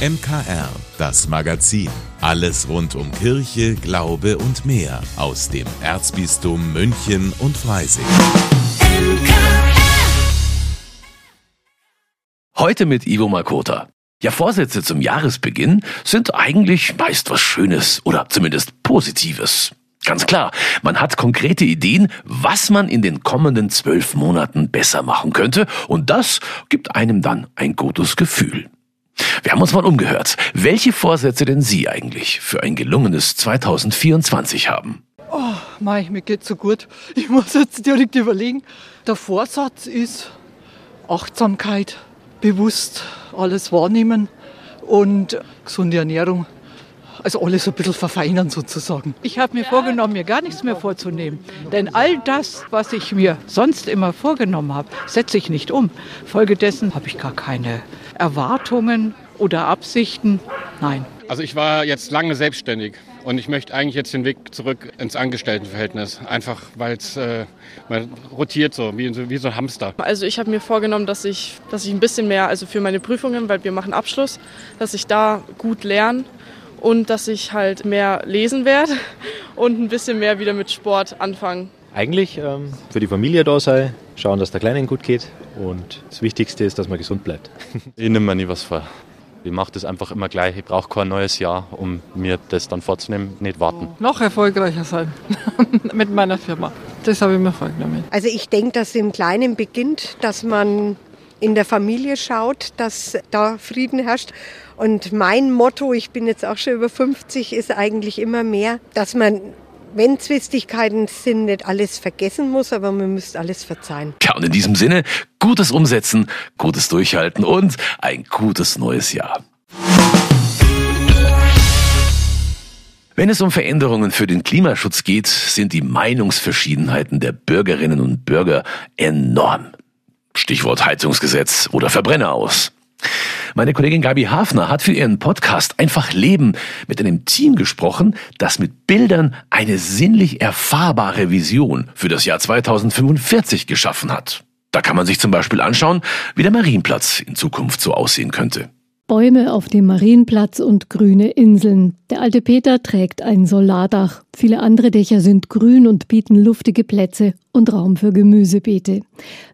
MKR, das Magazin. Alles rund um Kirche, Glaube und mehr aus dem Erzbistum München und Freising. Heute mit Ivo Makota. Ja, Vorsätze zum Jahresbeginn sind eigentlich meist was Schönes oder zumindest Positives. Ganz klar, man hat konkrete Ideen, was man in den kommenden zwölf Monaten besser machen könnte und das gibt einem dann ein gutes Gefühl. Wir haben uns mal umgehört, welche Vorsätze denn Sie eigentlich für ein gelungenes 2024 haben. Oh, mei, mir geht's so gut. Ich muss jetzt direkt überlegen. Der Vorsatz ist Achtsamkeit, bewusst alles wahrnehmen und gesunde Ernährung. Also alles ein bisschen verfeinern sozusagen. Ich habe mir vorgenommen, mir gar nichts mehr vorzunehmen. Denn all das, was ich mir sonst immer vorgenommen habe, setze ich nicht um. Folgedessen habe ich gar keine Erwartungen oder Absichten. Nein. Also ich war jetzt lange selbstständig und ich möchte eigentlich jetzt den Weg zurück ins Angestelltenverhältnis. Einfach weil es äh, rotiert so wie, wie so ein Hamster. Also ich habe mir vorgenommen, dass ich, dass ich ein bisschen mehr, also für meine Prüfungen, weil wir machen Abschluss, dass ich da gut lerne und dass ich halt mehr lesen werde und ein bisschen mehr wieder mit Sport anfangen. Eigentlich ähm, für die Familie da sein, schauen, dass der Kleinen gut geht und das Wichtigste ist, dass man gesund bleibt. ich nehme mir nie was vor. Ich mache das einfach immer gleich. Ich brauche kein neues Jahr, um mir das dann vorzunehmen, nicht warten. Noch erfolgreicher sein mit meiner Firma. Das habe ich mir vorgenommen. Also ich denke, dass es im Kleinen beginnt, dass man in der Familie schaut, dass da Frieden herrscht. Und mein Motto, ich bin jetzt auch schon über 50, ist eigentlich immer mehr, dass man wenn Zwistigkeiten sind, nicht alles vergessen muss, aber man müsste alles verzeihen. Ja, und in diesem Sinne, gutes Umsetzen, gutes Durchhalten und ein gutes neues Jahr. Wenn es um Veränderungen für den Klimaschutz geht, sind die Meinungsverschiedenheiten der Bürgerinnen und Bürger enorm. Stichwort Heizungsgesetz oder Verbrenner aus. Meine Kollegin Gabi Hafner hat für ihren Podcast Einfach Leben mit einem Team gesprochen, das mit Bildern eine sinnlich erfahrbare Vision für das Jahr 2045 geschaffen hat. Da kann man sich zum Beispiel anschauen, wie der Marienplatz in Zukunft so aussehen könnte. Bäume auf dem Marienplatz und grüne Inseln. Der alte Peter trägt ein Solardach. Viele andere Dächer sind grün und bieten luftige Plätze und Raum für Gemüsebeete.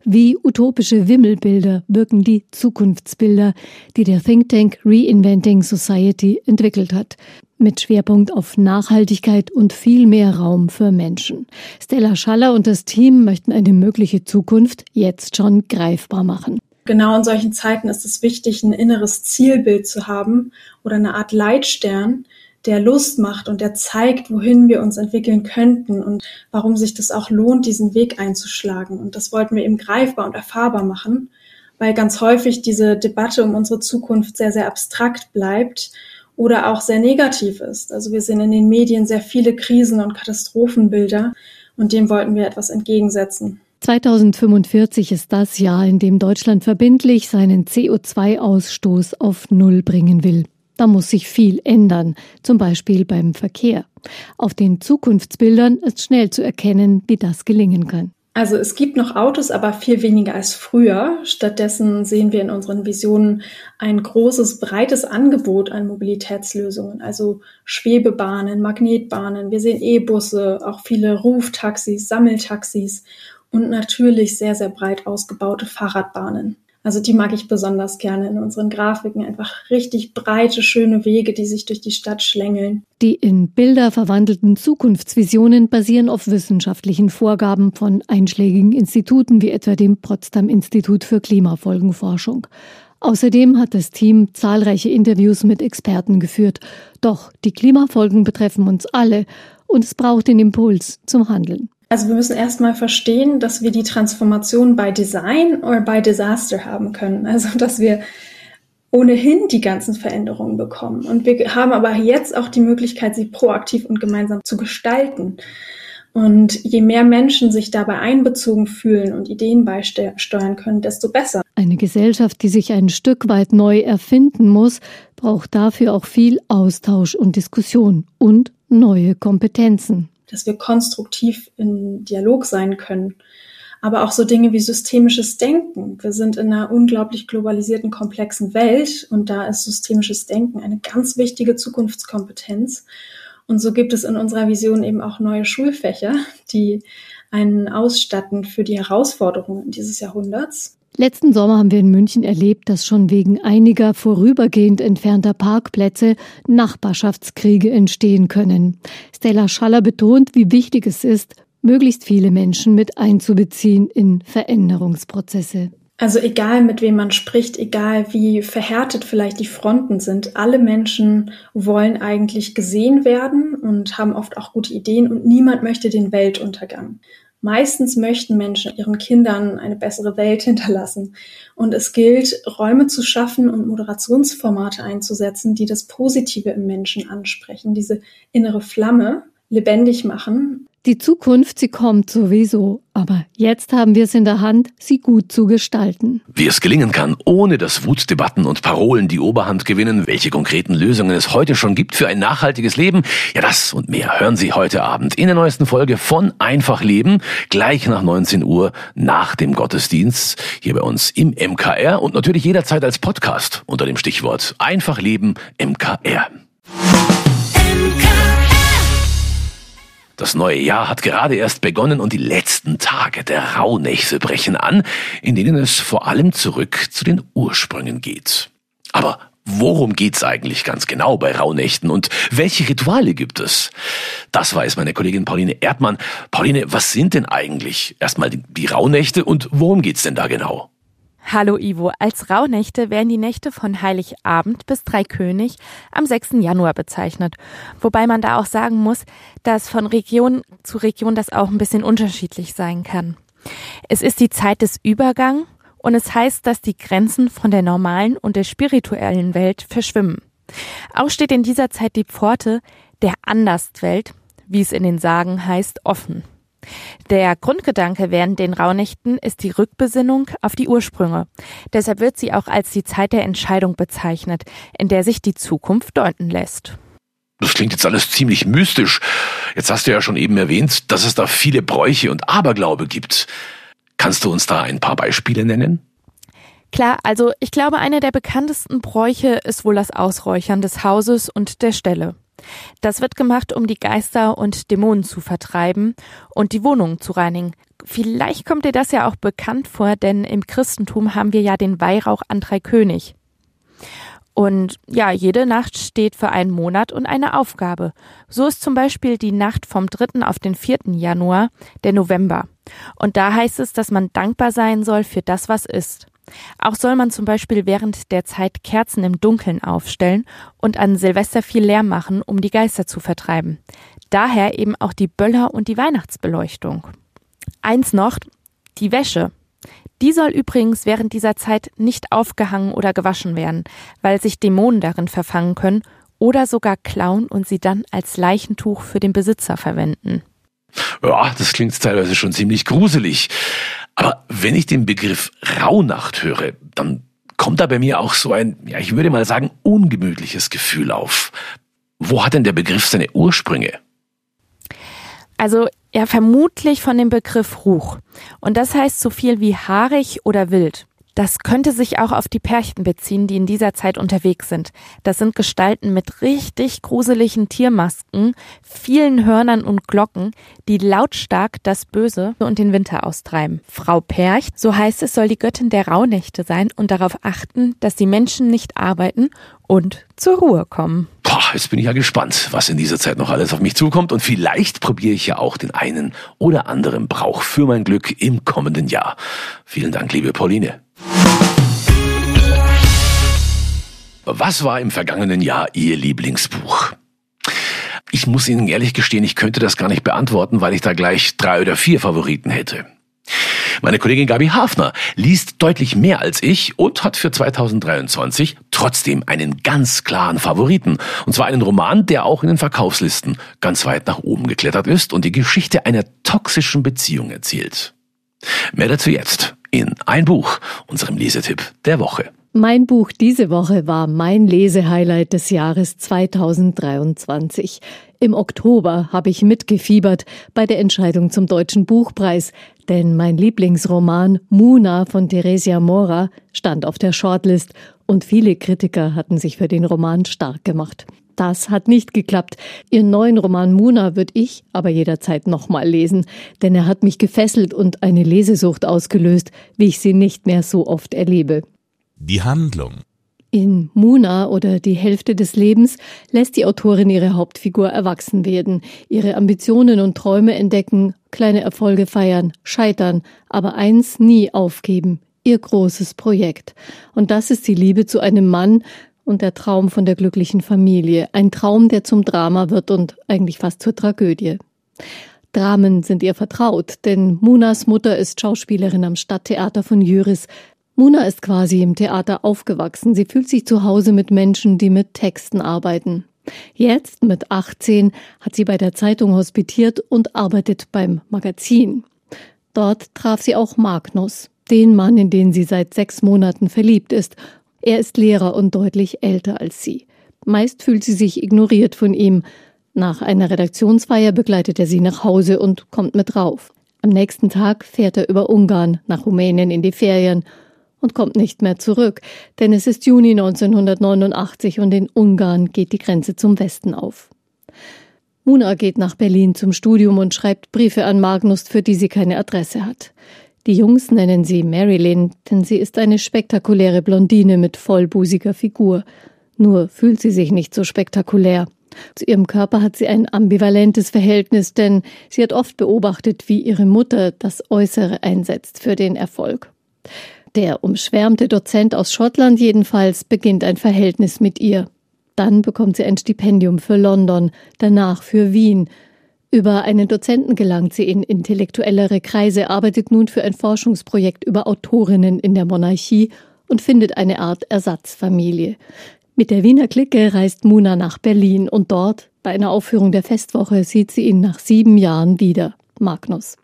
Wie utopische Wimmelbilder wirken die Zukunftsbilder, die der Think Tank Reinventing Society entwickelt hat. Mit Schwerpunkt auf Nachhaltigkeit und viel mehr Raum für Menschen. Stella Schaller und das Team möchten eine mögliche Zukunft jetzt schon greifbar machen. Genau in solchen Zeiten ist es wichtig, ein inneres Zielbild zu haben oder eine Art Leitstern, der Lust macht und der zeigt, wohin wir uns entwickeln könnten und warum sich das auch lohnt, diesen Weg einzuschlagen. Und das wollten wir eben greifbar und erfahrbar machen, weil ganz häufig diese Debatte um unsere Zukunft sehr, sehr abstrakt bleibt oder auch sehr negativ ist. Also wir sehen in den Medien sehr viele Krisen und Katastrophenbilder und dem wollten wir etwas entgegensetzen. 2045 ist das Jahr, in dem Deutschland verbindlich seinen CO2-Ausstoß auf Null bringen will. Da muss sich viel ändern, zum Beispiel beim Verkehr. Auf den Zukunftsbildern ist schnell zu erkennen, wie das gelingen kann. Also es gibt noch Autos, aber viel weniger als früher. Stattdessen sehen wir in unseren Visionen ein großes, breites Angebot an Mobilitätslösungen, also Schwebebahnen, Magnetbahnen. Wir sehen E-Busse, auch viele Ruftaxis, Sammeltaxis und natürlich sehr, sehr breit ausgebaute Fahrradbahnen. Also die mag ich besonders gerne in unseren Grafiken. Einfach richtig breite, schöne Wege, die sich durch die Stadt schlängeln. Die in Bilder verwandelten Zukunftsvisionen basieren auf wissenschaftlichen Vorgaben von einschlägigen Instituten wie etwa dem Potsdam Institut für Klimafolgenforschung. Außerdem hat das Team zahlreiche Interviews mit Experten geführt. Doch die Klimafolgen betreffen uns alle und es braucht den Impuls zum Handeln. Also wir müssen erstmal verstehen, dass wir die Transformation bei Design oder bei Disaster haben können. Also dass wir ohnehin die ganzen Veränderungen bekommen. Und wir haben aber jetzt auch die Möglichkeit, sie proaktiv und gemeinsam zu gestalten. Und je mehr Menschen sich dabei einbezogen fühlen und Ideen beisteuern können, desto besser. Eine Gesellschaft, die sich ein Stück weit neu erfinden muss, braucht dafür auch viel Austausch und Diskussion und neue Kompetenzen dass wir konstruktiv in Dialog sein können. aber auch so Dinge wie systemisches Denken. Wir sind in einer unglaublich globalisierten, komplexen Welt und da ist systemisches Denken eine ganz wichtige Zukunftskompetenz. Und so gibt es in unserer Vision eben auch neue Schulfächer, die einen ausstatten für die Herausforderungen dieses Jahrhunderts. Letzten Sommer haben wir in München erlebt, dass schon wegen einiger vorübergehend entfernter Parkplätze Nachbarschaftskriege entstehen können. Stella Schaller betont, wie wichtig es ist, möglichst viele Menschen mit einzubeziehen in Veränderungsprozesse. Also egal, mit wem man spricht, egal wie verhärtet vielleicht die Fronten sind, alle Menschen wollen eigentlich gesehen werden und haben oft auch gute Ideen und niemand möchte den Weltuntergang. Meistens möchten Menschen ihren Kindern eine bessere Welt hinterlassen. Und es gilt, Räume zu schaffen und Moderationsformate einzusetzen, die das Positive im Menschen ansprechen, diese innere Flamme lebendig machen die Zukunft, sie kommt sowieso, aber jetzt haben wir es in der Hand, sie gut zu gestalten. Wie es gelingen kann, ohne dass Wutdebatten und Parolen die Oberhand gewinnen, welche konkreten Lösungen es heute schon gibt für ein nachhaltiges Leben, ja das und mehr hören Sie heute Abend in der neuesten Folge von Einfach Leben, gleich nach 19 Uhr nach dem Gottesdienst, hier bei uns im MKR und natürlich jederzeit als Podcast unter dem Stichwort Einfach Leben MKR. Das neue Jahr hat gerade erst begonnen und die letzten Tage der Rauhnächte brechen an, in denen es vor allem zurück zu den Ursprüngen geht. Aber worum geht's eigentlich ganz genau bei Rauhnächten und welche Rituale gibt es? Das weiß meine Kollegin Pauline Erdmann. Pauline, was sind denn eigentlich erstmal die Rauhnächte und worum geht's denn da genau? Hallo Ivo, als Rauhnächte werden die Nächte von Heiligabend bis Dreikönig am 6. Januar bezeichnet. Wobei man da auch sagen muss, dass von Region zu Region das auch ein bisschen unterschiedlich sein kann. Es ist die Zeit des Übergangs und es heißt, dass die Grenzen von der normalen und der spirituellen Welt verschwimmen. Auch steht in dieser Zeit die Pforte der Anderswelt, wie es in den Sagen heißt, offen. Der Grundgedanke während den Rauhnächten ist die Rückbesinnung auf die Ursprünge. Deshalb wird sie auch als die Zeit der Entscheidung bezeichnet, in der sich die Zukunft deuten lässt. Das klingt jetzt alles ziemlich mystisch. Jetzt hast du ja schon eben erwähnt, dass es da viele Bräuche und Aberglaube gibt. Kannst du uns da ein paar Beispiele nennen? Klar, also ich glaube, einer der bekanntesten Bräuche ist wohl das Ausräuchern des Hauses und der Stelle. Das wird gemacht, um die Geister und Dämonen zu vertreiben und die Wohnungen zu reinigen. Vielleicht kommt dir das ja auch bekannt vor, denn im Christentum haben wir ja den Weihrauch an drei König. Und ja, jede Nacht steht für einen Monat und eine Aufgabe. So ist zum Beispiel die Nacht vom 3. auf den 4. Januar der November. Und da heißt es, dass man dankbar sein soll für das, was ist. Auch soll man zum Beispiel während der Zeit Kerzen im Dunkeln aufstellen und an Silvester viel Lärm machen, um die Geister zu vertreiben. Daher eben auch die Böller und die Weihnachtsbeleuchtung. Eins noch, die Wäsche. Die soll übrigens während dieser Zeit nicht aufgehangen oder gewaschen werden, weil sich Dämonen darin verfangen können oder sogar klauen und sie dann als Leichentuch für den Besitzer verwenden. Ja, das klingt teilweise schon ziemlich gruselig. Aber wenn ich den Begriff Rauhnacht höre, dann kommt da bei mir auch so ein, ja, ich würde mal sagen, ungemütliches Gefühl auf. Wo hat denn der Begriff seine Ursprünge? Also ja, vermutlich von dem Begriff Ruch. Und das heißt so viel wie haarig oder wild. Das könnte sich auch auf die Perchten beziehen, die in dieser Zeit unterwegs sind. Das sind Gestalten mit richtig gruseligen Tiermasken, vielen Hörnern und Glocken, die lautstark das Böse und den Winter austreiben. Frau Percht, so heißt es, soll die Göttin der Rauhnächte sein und darauf achten, dass die Menschen nicht arbeiten und zur Ruhe kommen. Boah, jetzt bin ich ja gespannt, was in dieser Zeit noch alles auf mich zukommt und vielleicht probiere ich ja auch den einen oder anderen Brauch für mein Glück im kommenden Jahr. Vielen Dank, liebe Pauline. Was war im vergangenen Jahr Ihr Lieblingsbuch? Ich muss Ihnen ehrlich gestehen, ich könnte das gar nicht beantworten, weil ich da gleich drei oder vier Favoriten hätte. Meine Kollegin Gabi Hafner liest deutlich mehr als ich und hat für 2023 trotzdem einen ganz klaren Favoriten. Und zwar einen Roman, der auch in den Verkaufslisten ganz weit nach oben geklettert ist und die Geschichte einer toxischen Beziehung erzählt. Mehr dazu jetzt in ein Buch, unserem Lesetipp der Woche. Mein Buch diese Woche war mein Lesehighlight des Jahres 2023. Im Oktober habe ich mitgefiebert bei der Entscheidung zum Deutschen Buchpreis, denn mein Lieblingsroman Muna von Theresia Mora stand auf der Shortlist und viele Kritiker hatten sich für den Roman stark gemacht. Das hat nicht geklappt. Ihren neuen Roman Muna würde ich aber jederzeit nochmal lesen, denn er hat mich gefesselt und eine Lesesucht ausgelöst, wie ich sie nicht mehr so oft erlebe. Die Handlung. In Muna oder die Hälfte des Lebens lässt die Autorin ihre Hauptfigur erwachsen werden, ihre Ambitionen und Träume entdecken, kleine Erfolge feiern, scheitern, aber eins nie aufgeben, ihr großes Projekt. Und das ist die Liebe zu einem Mann und der Traum von der glücklichen Familie. Ein Traum, der zum Drama wird und eigentlich fast zur Tragödie. Dramen sind ihr vertraut, denn Munas Mutter ist Schauspielerin am Stadttheater von Jüris. Muna ist quasi im Theater aufgewachsen. Sie fühlt sich zu Hause mit Menschen, die mit Texten arbeiten. Jetzt, mit 18, hat sie bei der Zeitung hospitiert und arbeitet beim Magazin. Dort traf sie auch Magnus, den Mann, in den sie seit sechs Monaten verliebt ist. Er ist Lehrer und deutlich älter als sie. Meist fühlt sie sich ignoriert von ihm. Nach einer Redaktionsfeier begleitet er sie nach Hause und kommt mit rauf. Am nächsten Tag fährt er über Ungarn nach Rumänien in die Ferien und kommt nicht mehr zurück, denn es ist Juni 1989 und in Ungarn geht die Grenze zum Westen auf. Muna geht nach Berlin zum Studium und schreibt Briefe an Magnus, für die sie keine Adresse hat. Die Jungs nennen sie Marilyn, denn sie ist eine spektakuläre Blondine mit vollbusiger Figur. Nur fühlt sie sich nicht so spektakulär. Zu ihrem Körper hat sie ein ambivalentes Verhältnis, denn sie hat oft beobachtet, wie ihre Mutter das Äußere einsetzt für den Erfolg. Der umschwärmte Dozent aus Schottland jedenfalls beginnt ein Verhältnis mit ihr. Dann bekommt sie ein Stipendium für London, danach für Wien. Über einen Dozenten gelangt sie in intellektuellere Kreise, arbeitet nun für ein Forschungsprojekt über Autorinnen in der Monarchie und findet eine Art Ersatzfamilie. Mit der Wiener Clique reist Muna nach Berlin und dort, bei einer Aufführung der Festwoche, sieht sie ihn nach sieben Jahren wieder, Magnus.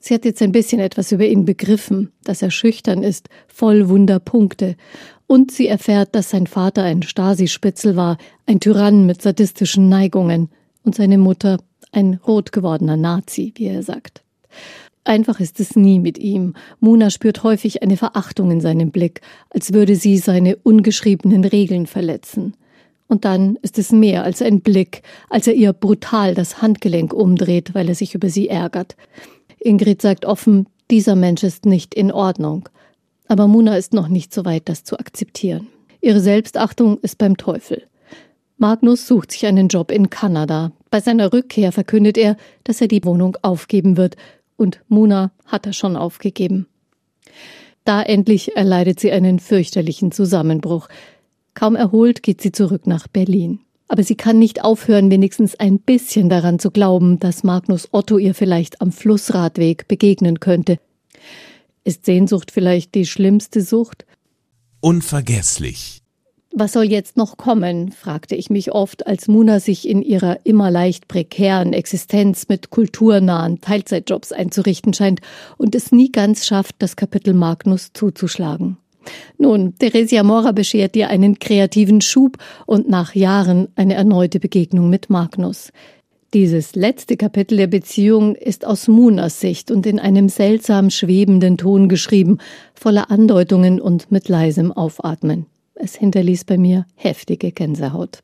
Sie hat jetzt ein bisschen etwas über ihn begriffen, dass er schüchtern ist, voll Wunderpunkte. Und sie erfährt, dass sein Vater ein Stasi-Spitzel war, ein Tyrann mit sadistischen Neigungen und seine Mutter ein rot gewordener Nazi, wie er sagt. Einfach ist es nie mit ihm. Muna spürt häufig eine Verachtung in seinem Blick, als würde sie seine ungeschriebenen Regeln verletzen. Und dann ist es mehr als ein Blick, als er ihr brutal das Handgelenk umdreht, weil er sich über sie ärgert. Ingrid sagt offen, dieser Mensch ist nicht in Ordnung. Aber Muna ist noch nicht so weit, das zu akzeptieren. Ihre Selbstachtung ist beim Teufel. Magnus sucht sich einen Job in Kanada. Bei seiner Rückkehr verkündet er, dass er die Wohnung aufgeben wird. Und Muna hat er schon aufgegeben. Da endlich erleidet sie einen fürchterlichen Zusammenbruch. Kaum erholt geht sie zurück nach Berlin. Aber sie kann nicht aufhören, wenigstens ein bisschen daran zu glauben, dass Magnus Otto ihr vielleicht am Flussradweg begegnen könnte. Ist Sehnsucht vielleicht die schlimmste Sucht? Unvergesslich. Was soll jetzt noch kommen? fragte ich mich oft, als Muna sich in ihrer immer leicht prekären Existenz mit kulturnahen Teilzeitjobs einzurichten scheint und es nie ganz schafft, das Kapitel Magnus zuzuschlagen. Nun, Theresia Mora beschert ihr einen kreativen Schub und nach Jahren eine erneute Begegnung mit Magnus. Dieses letzte Kapitel der Beziehung ist aus Munas Sicht und in einem seltsam schwebenden Ton geschrieben, voller Andeutungen und mit leisem Aufatmen. Es hinterließ bei mir heftige Gänsehaut.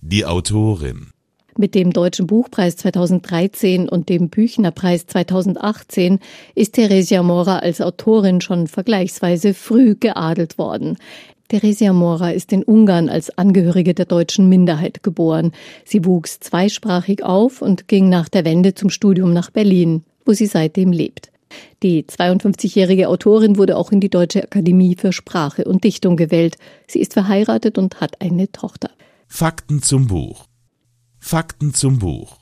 Die Autorin mit dem Deutschen Buchpreis 2013 und dem Büchnerpreis 2018 ist Theresia Mora als Autorin schon vergleichsweise früh geadelt worden. Theresia Mora ist in Ungarn als Angehörige der deutschen Minderheit geboren. Sie wuchs zweisprachig auf und ging nach der Wende zum Studium nach Berlin, wo sie seitdem lebt. Die 52-jährige Autorin wurde auch in die Deutsche Akademie für Sprache und Dichtung gewählt. Sie ist verheiratet und hat eine Tochter. Fakten zum Buch. Fakten zum Buch.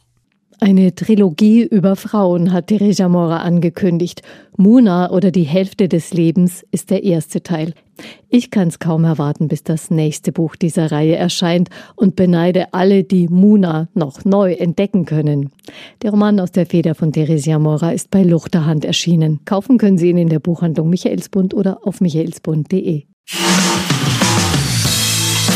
Eine Trilogie über Frauen hat Teresa Mora angekündigt. Muna oder die Hälfte des Lebens ist der erste Teil. Ich kann es kaum erwarten, bis das nächste Buch dieser Reihe erscheint und beneide alle, die Muna noch neu entdecken können. Der Roman aus der Feder von Theresia Mora ist bei Luchterhand erschienen. Kaufen können Sie ihn in der Buchhandlung Michaelsbund oder auf michaelsbund.de.